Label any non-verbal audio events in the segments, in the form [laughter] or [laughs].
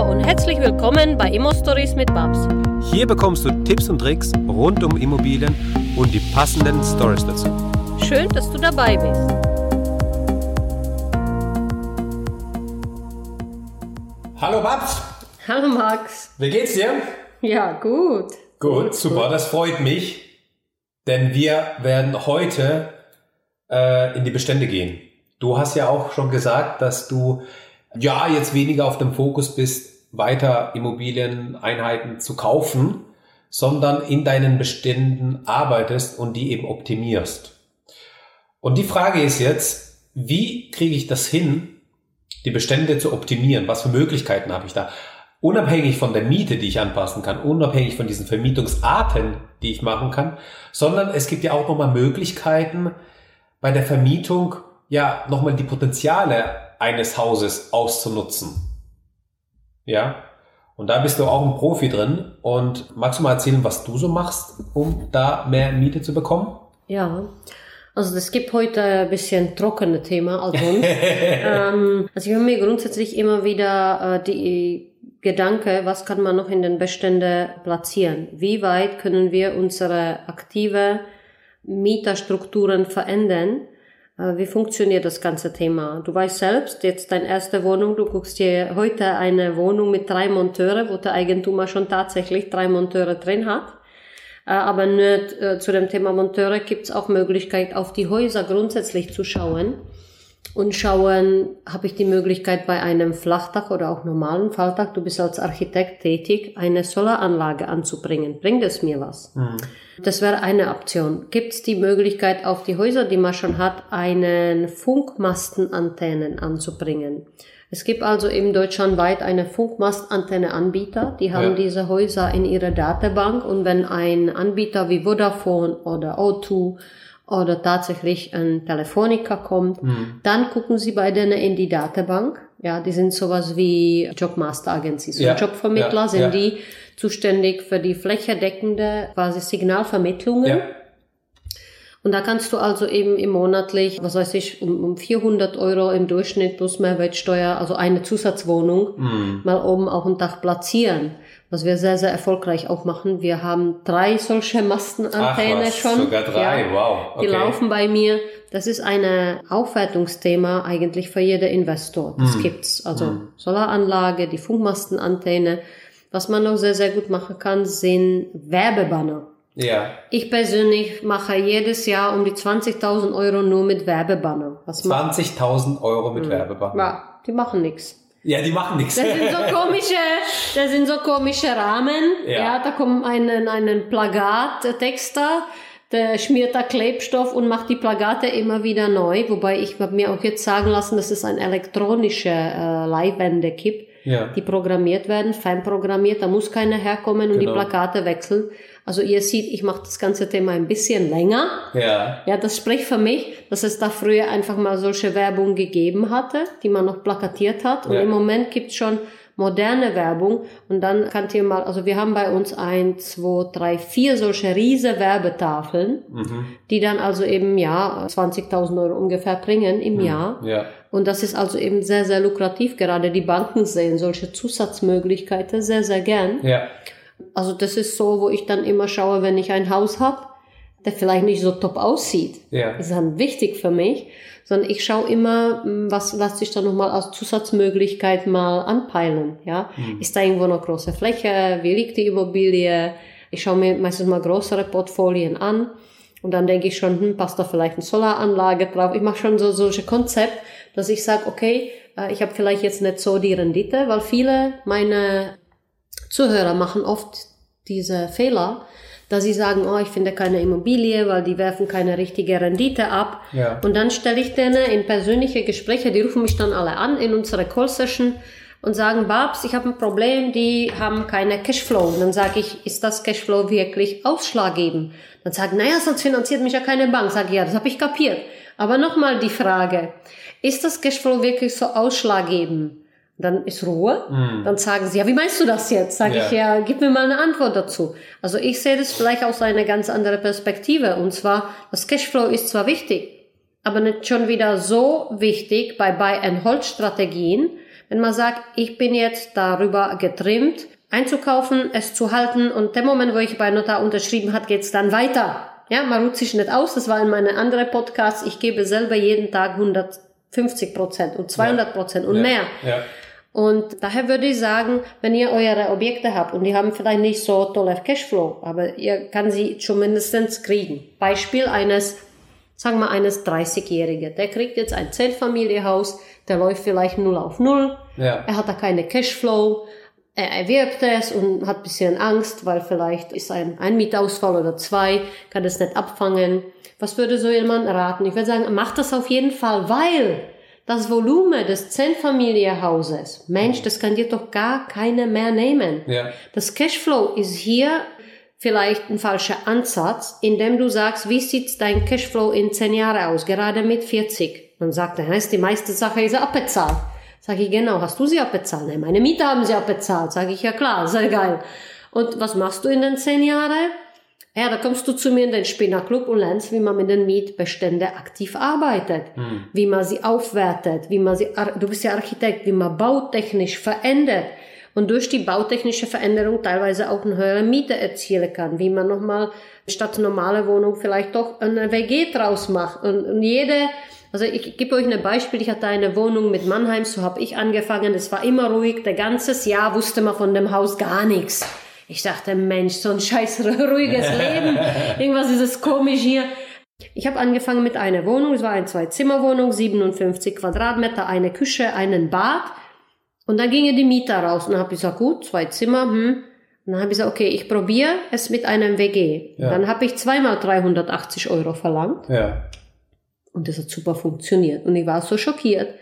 Hallo und herzlich willkommen bei Immo Stories mit Babs. Hier bekommst du Tipps und Tricks rund um Immobilien und die passenden Stories dazu. Schön, dass du dabei bist. Hallo Babs, Hallo Max. wie geht's dir? Ja, gut. Gut, super, das freut mich, denn wir werden heute äh, in die Bestände gehen. Du hast ja auch schon gesagt, dass du ja jetzt weniger auf dem Fokus bist, weiter Immobilieneinheiten zu kaufen, sondern in deinen Beständen arbeitest und die eben optimierst. Und die Frage ist jetzt, wie kriege ich das hin, die Bestände zu optimieren? Was für Möglichkeiten habe ich da? Unabhängig von der Miete, die ich anpassen kann, unabhängig von diesen Vermietungsarten, die ich machen kann, sondern es gibt ja auch nochmal Möglichkeiten bei der Vermietung, ja, nochmal die Potenziale eines Hauses auszunutzen. Ja, und da bist du auch ein Profi drin. Und magst du mal erzählen, was du so machst, um da mehr Miete zu bekommen? Ja. Also es gibt heute ein bisschen trockene Thema als sonst. [laughs] ähm, also ich habe mir grundsätzlich immer wieder äh, die Gedanke, was kann man noch in den Beständen platzieren? Wie weit können wir unsere aktive Mieterstrukturen verändern? Äh, Wie funktioniert das ganze Thema? Du weißt selbst, jetzt deine erste Wohnung, du guckst dir heute eine Wohnung mit drei Monteure, wo der Eigentümer schon tatsächlich drei Monteure drin hat. Äh, Aber nicht, äh, zu dem Thema Monteure gibt es auch Möglichkeit, auf die Häuser grundsätzlich zu schauen und schauen, habe ich die Möglichkeit bei einem Flachdach oder auch normalen Falldach, du bist als Architekt tätig, eine Solaranlage anzubringen. Bringt es mir was? Das wäre eine Option. Gibt es die Möglichkeit, auf die Häuser, die man schon hat, einen Funkmastenantennen anzubringen? Es gibt also eben deutschlandweit eine Funkmastantenneanbieter, die haben Ja. diese Häuser in ihrer Datenbank und wenn ein Anbieter wie Vodafone oder O2 oder tatsächlich ein Telefoniker kommt, dann gucken sie bei denen in die Datenbank. Ja, die sind sowas wie Jobmaster Agencies Ja, Jobvermittler ja, sind ja. die zuständig für die flächendeckende quasi Signalvermittlungen. Und da kannst du also eben im monatlich, was weiß ich, um, um 400 Euro im Durchschnitt plus Mehrwertsteuer, also eine Zusatzwohnung, Mhm. mal oben auf dem Dach platzieren. Was wir sehr, sehr erfolgreich auch machen. Wir haben drei solche Mastenantennen Ach was, schon. sogar drei, wow, Die okay. laufen bei mir. Das ist ein Aufwertungsthema eigentlich für jeden Investor. Das Mhm. gibt's. Also Solaranlage, die Funkmastenantenne. Was man noch sehr, sehr gut machen kann, sind Werbebanner. ja. Ich persönlich mache jedes Jahr um die 20.000 Euro nur mit Werbebanner. Was macht? 20.000 Euro mit Werbebanner. Ja, die machen nichts. Ja, die machen nichts. Das sind so [laughs] komische, das sind so komische Rahmen. Ja. Ja, da kommt einen, einen Plagattexter, der schmiert da Klebstoff und macht die Plakate immer wieder neu. Wobei ich hab mir auch jetzt sagen lassen, dass es ein elektronische äh, Leihwände gibt, Ja. die programmiert werden, feinprogrammiert. Da muss keiner herkommen und Genau. die Plakate wechseln. Also ihr seht, ich mache das ganze Thema ein bisschen länger. Ja. Ja, das spricht für mich, dass es da früher einfach mal solche Werbung gegeben hatte, die man noch plakatiert hat. Und Ja. im Moment gibt's schon moderne Werbung. Und dann könnt ihr mal, also wir haben bei uns ein, zwei, drei, vier solche riese Werbetafeln, Mhm. die dann also eben, ja, 20.000 Euro ungefähr bringen im Jahr. Ja. Und das ist also eben sehr, sehr lukrativ. Gerade die Banken sehen solche Zusatzmöglichkeiten sehr, sehr gern. Ja. Also das ist so, wo ich dann immer schaue, wenn ich ein Haus hab, der vielleicht nicht so top aussieht. Ja. ist dann wichtig für mich, sondern ich schaue immer, m, was lässt sich da nochmal als Zusatzmöglichkeit mal anpeilen. Ja? Ist da irgendwo noch große Fläche? Wie liegt die Immobilie? Ich schaue mir meistens mal größere Portfolien an und dann denke ich schon, hm, passt da vielleicht eine Solaranlage drauf. Ich mache schon so solche Konzept, dass ich sage, okay, äh, ich habe vielleicht jetzt nicht so die Rendite, weil viele meine Zuhörer machen oft diese Fehler, dass sie sagen, oh, ich finde keine Immobilie, weil die werfen keine richtige Rendite ab. Ja. Und dann stelle ich denen in persönliche Gespräche, die rufen mich dann alle an in unsere Call-Session und sagen, Babs, ich habe ein Problem, die haben keine Cashflow. Und dann sage ich, ist das Cashflow wirklich ausschlaggebend? Dann sagen, naja, sonst finanziert mich ja keine Bank. Sag ich, ja, das habe ich kapiert. Aber nochmal die Frage, ist das Cashflow wirklich so ausschlaggebend? Dann ist Ruhe. Dann sagen sie, ja, wie meinst du das jetzt? Sag Ja. ich, ja, gib mir mal eine Antwort dazu. Also ich sehe das vielleicht aus einer ganz anderen Perspektive. Und zwar, das Cashflow ist zwar wichtig, aber nicht schon wieder so wichtig bei Buy-and-Hold-Strategien, Wenn man sagt, ich bin jetzt darüber getrimmt, einzukaufen, es zu halten und der Moment, wo ich bei Notar unterschrieben hat, geht's dann weiter. Ja, man ruht sich nicht aus. Das war in meinen anderen Podcasts. Ich gebe selber jeden Tag 150 Prozent und 200 Prozent und ja. mehr. Ja. Und daher würde ich sagen, wenn ihr eure Objekte habt und die haben vielleicht nicht so tolle Cashflow, aber ihr kann sie zumindestens kriegen. Beispiel eines, sagen wir eines 30-Jährigen. Der kriegt jetzt ein Zeltfamiliehaus, der läuft vielleicht null auf null. Ja. Er hat da keine Cashflow. Er erwirbt es und hat bisschen Angst, weil vielleicht ist ein, ein Mietausfall oder zwei, kann es nicht abfangen. Was würde so jemand raten? Ich würde sagen, macht das auf jeden Fall, weil das Volumen des Zehnfamilienhauses, Mensch, das kann dir doch gar keiner mehr nehmen. Ja. Das Cashflow ist hier vielleicht ein falscher Ansatz, indem du sagst, wie sieht dein Cashflow in zehn Jahren aus, gerade mit 40? Man sagt, dann heißt die meiste Sache ist abbezahlt. Sag ich, genau, hast du sie abbezahlt? Nein, meine Mieter haben sie abbezahlt. Sag ich, ja klar, sehr geil. Und was machst du in den zehn Jahren? Ja, da kommst du zu mir in den Spinnerclub und lernst, wie man mit den Mietbeständen aktiv arbeitet, wie man sie aufwertet, wie man sie, du bist ja Architekt, wie man bautechnisch verändert und durch die bautechnische Veränderung teilweise auch eine höhere Miete erzielen kann, wie man nochmal statt normale Wohnung vielleicht doch eine WG draus macht und, und jede, also ich gebe euch ein Beispiel, ich hatte eine Wohnung mit Mannheim, so habe ich angefangen, es war immer ruhig, der ganzes Jahr wusste man von dem Haus gar nichts. Ich dachte, Mensch, so ein scheiß ruhiges [laughs] Leben. Irgendwas ist es komisch hier. Ich habe angefangen mit einer Wohnung. Es war eine Zwei-Zimmer-Wohnung, 57 Quadratmeter, eine Küche, einen Bad. Und dann gingen die Mieter raus. Und dann habe ich gesagt, gut, zwei Zimmer, hm. Und dann habe ich gesagt, okay, ich probiere es mit einem WG. Ja. Dann habe ich zweimal 380 Euro verlangt. Ja. Und das hat super funktioniert. Und ich war so schockiert.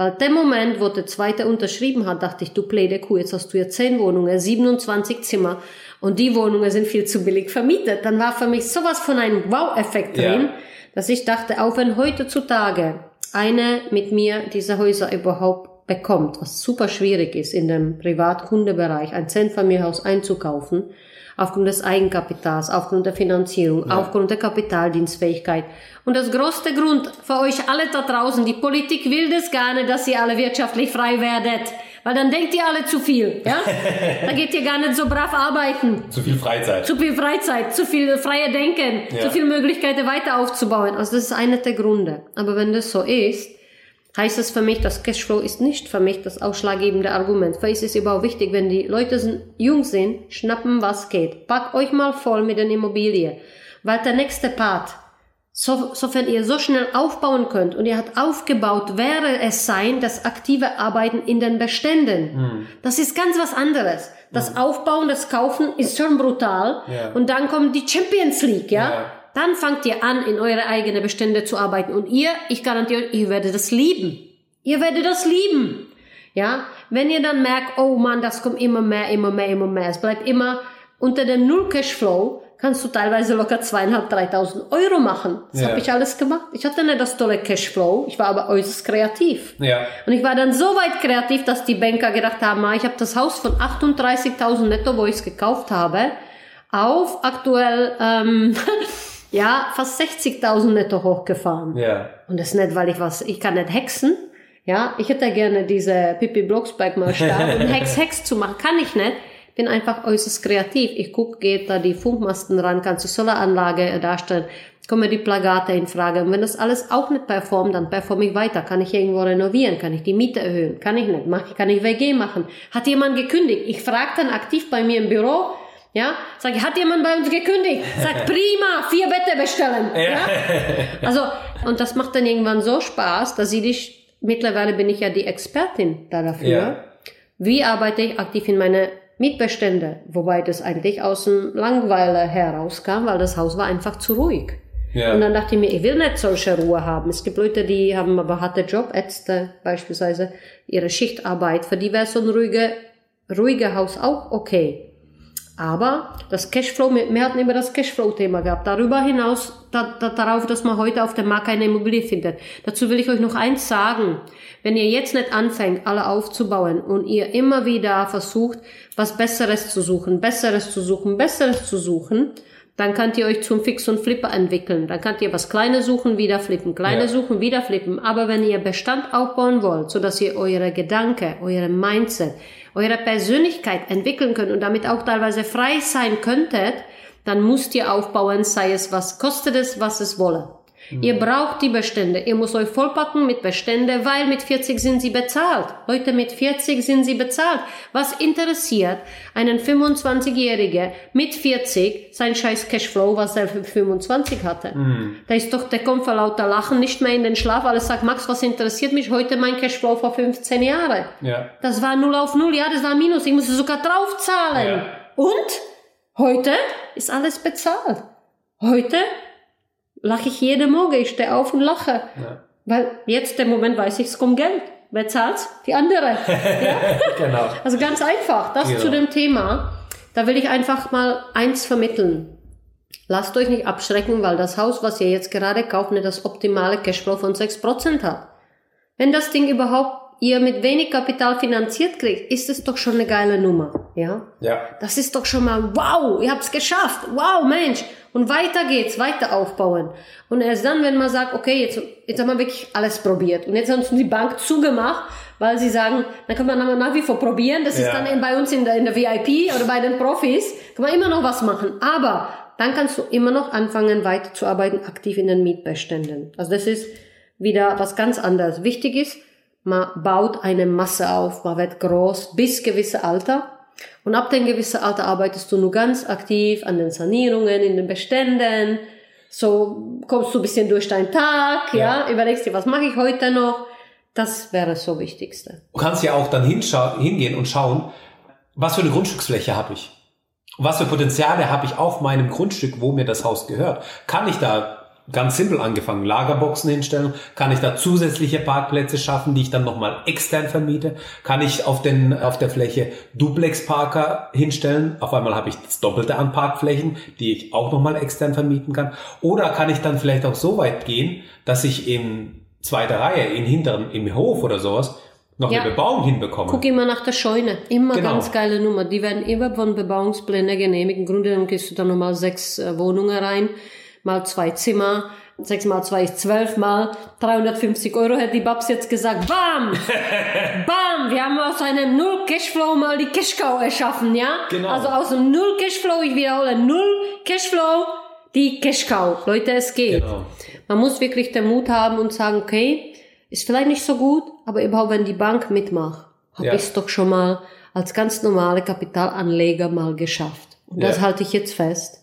Weil der Moment, wo der zweite unterschrieben hat, dachte ich, du blöde Kuh, jetzt hast du ja 10 Wohnungen, 27 Zimmer und die Wohnungen sind viel zu billig vermietet. Dann war für mich sowas von einem Wow-Effekt Ja. drin, dass ich dachte, auch wenn heutzutage eine mit mir diese Häuser überhaupt bekommt, was super schwierig ist, in dem Privatkundebereich ein Zentfamilienhaus einzukaufen, aufgrund des Eigenkapitals, aufgrund der Finanzierung, aufgrund der Kapitaldienstfähigkeit. Und das größte Grund für euch alle da draußen, die Politik will das gar nicht, dass ihr alle wirtschaftlich frei werdet. Weil dann denkt ihr alle zu viel, ja? [laughs] Da geht ihr gar nicht so brav arbeiten. Zu viel Freizeit. Zu viel Freizeit, zu viel freie Denken, Ja. zu viel Möglichkeiten weiter aufzubauen. Also das ist einer der Gründe. Aber wenn das so ist, heißt es für mich, das Cashflow ist nicht für mich das ausschlaggebende Argument. Für mich ist es überhaupt wichtig, wenn die Leute sind, jung sind, schnappen, was geht. Pack euch mal voll mit den Immobilien. Weil der nächste Part, so, sofern ihr so schnell aufbauen könnt und ihr habt aufgebaut, wäre es sein, das aktive Arbeiten in den Beständen. Das ist ganz was anderes. Das Aufbauen, das Kaufen ist schon brutal. Ja. Und dann kommt die Champions League, ja? Ja. Dann fangt ihr an, in eure eigenen Bestände zu arbeiten. Und ihr, ich garantiere euch, ihr werdet das lieben. Ihr werdet das lieben. Ja? Wenn ihr dann merkt, oh Mann, das kommt immer mehr, immer mehr, immer mehr. Es bleibt immer unter dem Null Cashflow, kannst du teilweise locker zweieinhalb, dreitausend Euro machen. Das Ja. habe ich alles gemacht. Ich hatte nicht das tolle Cashflow, ich war aber äußerst kreativ. Ja. Und ich war dann so weit kreativ, dass die Banker gedacht haben, ah, ich habe das Haus von 38.000 netto, wo ich es gekauft habe, auf aktuell ähm, [laughs] ja fast 60.000 netto hochgefahren. Ja. Und das nicht, weil ich was, ich kann nicht hexen. Ja, ich hätte gerne diese Pippi Blocksberg mal stark und [laughs] Hex Hex zu machen, kann ich nicht. Bin einfach äußerst kreativ. Ich guck, geht da die Funkmasten ran, kannst du Solaranlage darstellen, kommen die Plakate in Frage. Und wenn das alles auch nicht performt, dann performe ich weiter. Kann ich irgendwo renovieren? Kann ich die Miete erhöhen? Kann ich nicht. Mach, kann ich WG machen? Hat jemand gekündigt? Ich frage dann aktiv bei mir im Büro, ja, sag ich, hat jemand bei uns gekündigt? Sag, [laughs] prima, vier Bette bestellen. Ja? [laughs] Also, und das macht dann irgendwann so Spaß, dass ich dich, mittlerweile bin ich ja die Expertin da dafür. Ja. Wie arbeite ich aktiv in meine Mietbestände? Wobei das eigentlich aus dem Langweiler herauskam, weil das Haus war einfach zu ruhig. Ja. Und dann dachte ich mir, ich will nicht solche Ruhe haben. Es gibt Leute, die haben aber harte Job, Ärzte beispielsweise, ihre Schichtarbeit. Für die wäre so ein ruhiger, ruhiger Haus auch okay. Aber das Cashflow, wir, hatten immer das Cashflow-Thema gehabt. Darüber hinaus, da, da, darauf, dass man heute auf dem Markt keine Immobilie findet. Dazu will ich euch noch eins sagen. Wenn ihr jetzt nicht anfängt, alle aufzubauen und ihr immer wieder versucht, was Besseres zu suchen, Besseres zu suchen, Besseres zu suchen, Dann könnt ihr euch zum Fix und Flipper entwickeln. Dann könnt ihr was Kleines suchen, wieder flippen, Kleine Ja. suchen, wieder flippen. Aber wenn ihr Bestand aufbauen wollt, so dass ihr eure Gedanken, eure Mindset, eure Persönlichkeit entwickeln könnt und damit auch teilweise frei sein könntet, dann müsst ihr aufbauen, sei es was kostet es, was es wolle. Ihr braucht die Bestände. Ihr müsst euch vollpacken mit Bestände, weil mit 40 sind sie bezahlt. Leute, mit 40 sind sie bezahlt. Was interessiert einen 25-Jährigen mit 40 sein scheiß Cashflow, was er für 25 hatte? Da ist doch, der kommt vor lauter Lachen nicht mehr in den Schlaf, alles sagt, Max, was interessiert mich heute mein Cashflow vor 15 Jahren? Ja. Das war 0 auf 0, ja, das war Minus, ich musste sogar draufzahlen. Ja. Und heute ist alles bezahlt. Heute lache ich jeden Morgen, ich stehe auf und lache. Ja. Weil jetzt der Moment weiß ich, es kommt Geld. Wer zahlt's? Die andere. [laughs] ja? Genau. Also ganz einfach, das Genau. zu dem Thema. Da will ich einfach mal eins vermitteln. Lasst euch nicht abschrecken, weil das Haus, was ihr jetzt gerade kauft, nicht das optimale Cashflow von 6% hat. Wenn das Ding überhaupt ihr mit wenig Kapital finanziert kriegt, ist es doch schon eine geile Nummer. Ja? Ja. Das ist doch schon mal, wow, ihr habt's geschafft, wow, Mensch. Und weiter geht's, weiter aufbauen. Und erst dann, wenn man sagt, okay, jetzt, jetzt haben wir wirklich alles probiert. Und jetzt haben sie die Bank zugemacht, weil sie sagen, dann kann man nach- nach wie vor probieren. Das ist Ja. dann in, bei uns in der, in der VIP oder bei den Profis, kann man immer noch was machen. Aber dann kannst du immer noch anfangen, weiterzuarbeiten, aktiv in den Mietbeständen. Also das ist wieder was ganz anderes. Wichtig ist, man baut eine Masse auf, man wird groß bis gewisse Alter. Und ab dem gewissen Alter arbeitest du nur ganz aktiv an den Sanierungen, in den Beständen. So kommst du ein bisschen durch deinen Tag, ja, Ja. überlegst dir, was mache ich heute noch. Das wäre so Wichtigste. Du kannst ja auch dann hingehen und schauen, was für eine Grundstücksfläche habe ich? Was für Potenziale habe ich auf meinem Grundstück, wo mir das Haus gehört? Kann ich da ganz simpel angefangen Lagerboxen hinstellen? Kann ich da zusätzliche Parkplätze schaffen, die ich dann nochmal extern vermiete? Kann ich auf, den, auf der Fläche Duplex-Parker hinstellen? Auf einmal habe ich das Doppelte an Parkflächen, die ich auch nochmal extern vermieten kann. Oder kann ich dann vielleicht auch so weit gehen, dass ich in zweiter Reihe, in hinteren, im Hof oder sowas, noch Ja. eine Bebauung hinbekomme? Guck immer nach der Scheune. Immer Genau. ganz geile Nummer. Die werden immer von Bebauungsplänen genehmigt. Im Grunde genommen gehst du da nochmal sechs äh, Wohnungen rein, mal zwei Zimmer. Sechs mal zwei ist zwölf mal 350 Euro, hätte die Babs jetzt gesagt. Bam! [laughs] Bam! Wir haben aus einem Null Cashflow mal die Cashcow erschaffen, ja? Genau. Also aus einem Null Cashflow, ich wiederhole, Null Cashflow, die Cashcow. Leute, es geht. Genau. Man muss wirklich den Mut haben und sagen, okay, ist vielleicht nicht so gut, aber überhaupt, wenn die Bank mitmacht, habe Ja. ich es doch schon mal als ganz normale Kapitalanleger mal geschafft. Und das Ja. halte ich jetzt fest.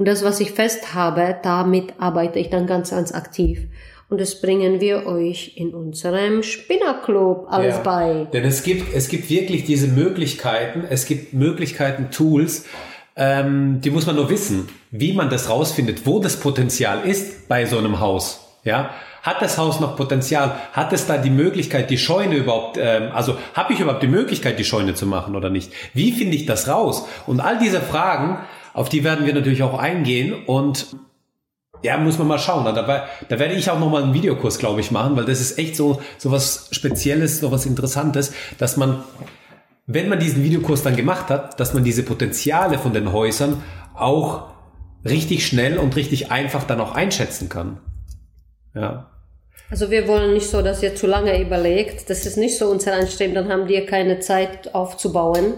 Und das, was ich fest habe, damit arbeite ich dann ganz, ganz aktiv. Und das bringen wir euch in unserem Spinnerclub alles Ja. bei. Denn es gibt, es gibt wirklich diese Möglichkeiten, es gibt Möglichkeiten, Tools, ähm, die muss man nur wissen, wie man das rausfindet, wo das Potenzial ist bei so einem Haus. Ja, hat das Haus noch Potenzial? Hat es da die Möglichkeit, die Scheune überhaupt, ähm, also habe ich überhaupt die Möglichkeit, die Scheune zu machen oder nicht? Wie finde ich das raus? Und all diese Fragen, auf die werden wir natürlich auch eingehen und ja, muss man mal schauen. Da, da, werde ich auch noch mal einen Videokurs, glaube ich, machen, weil das ist echt so, so was Spezielles, so was Interessantes, dass man, wenn man diesen Videokurs dann gemacht hat, dass man diese Potenziale von den Häusern auch richtig schnell und richtig einfach dann auch einschätzen kann. Ja. Also wir wollen nicht so, dass ihr zu lange überlegt. Das ist nicht so unser Anstreben, dann haben wir keine Zeit aufzubauen.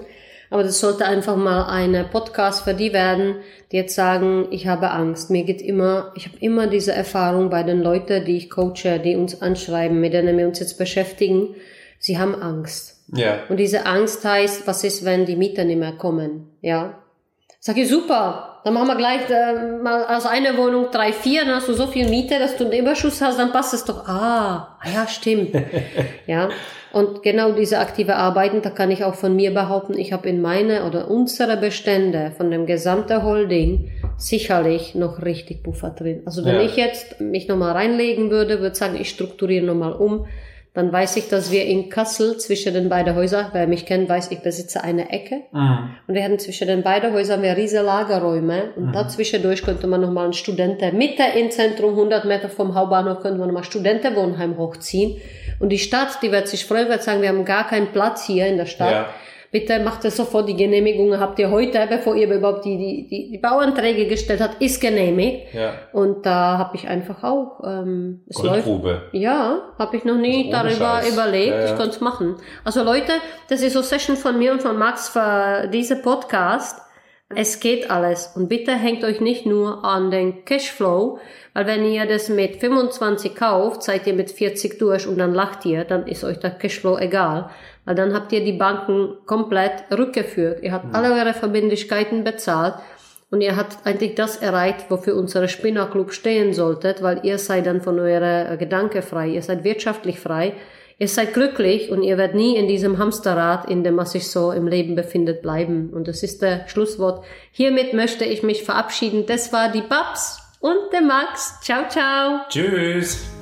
Aber das sollte einfach mal eine Podcast für die werden, die jetzt sagen, ich habe Angst. Mir geht immer, ich habe immer diese Erfahrung bei den Leuten, die ich coache, die uns anschreiben, mit denen wir uns jetzt beschäftigen. Sie haben Angst. Ja. Und diese Angst heißt, was ist, wenn die Mieter nicht mehr kommen? Ja. Sag ich, super, dann machen wir gleich äh, mal aus einer Wohnung drei, vier, dann hast du so viel Miete, dass du einen Überschuss hast, dann passt es doch. Ah, ah ja, stimmt. [laughs] ja. Und genau diese aktive Arbeiten, da kann ich auch von mir behaupten, ich habe in meine oder unsere Bestände von dem gesamten Holding sicherlich noch richtig Puffer drin. Also wenn Ja. ich jetzt mich nochmal reinlegen würde, würde sagen, ich strukturiere nochmal um, dann weiß ich, dass wir in Kassel zwischen den beiden Häusern, wer mich kennt, weiß, ich besitze eine Ecke. Und wir hatten zwischen den beiden Häusern wir riesige Lagerräume. Und dazwischendurch könnte man nochmal einen Studenten, Mitte im Zentrum, 100 Meter vom Hauptbahnhof, könnte man nochmal Studentenwohnheim hochziehen. Und die Stadt, die wird sich freuen, wird sagen, wir haben gar keinen Platz hier in der Stadt. Ja. Bitte macht es sofort, die Genehmigung habt ihr heute, bevor ihr überhaupt die, die, die, die Bauanträge gestellt habt, ist genehmigt. Ja. Und da habe ich einfach auch, ähm, es läuft. Goldgrube. Ja, habe ich noch nie darüber Scheiß. überlegt, Ja, ja. ich konnte es machen. Also Leute, das ist so Session von mir und von Max für diese Podcast. Es geht alles. Und bitte hängt euch nicht nur an den Cashflow, weil wenn ihr das mit 25 kauft, seid ihr mit 40 durch und dann lacht ihr, dann ist euch der Cashflow egal. Weil dann habt ihr die Banken komplett rückgeführt. Ihr habt alle eure Verbindlichkeiten bezahlt und ihr habt eigentlich das erreicht, wofür unsere Spinnerclub stehen solltet, weil ihr seid dann von eurer Gedanke frei, ihr seid wirtschaftlich frei, ihr seid glücklich und ihr werdet nie in diesem Hamsterrad, in dem man sich so im Leben befindet, bleiben. Und das ist der Schlusswort. Hiermit möchte ich mich verabschieden. Das war die Babs und der Max. Ciao, ciao. Tschüss.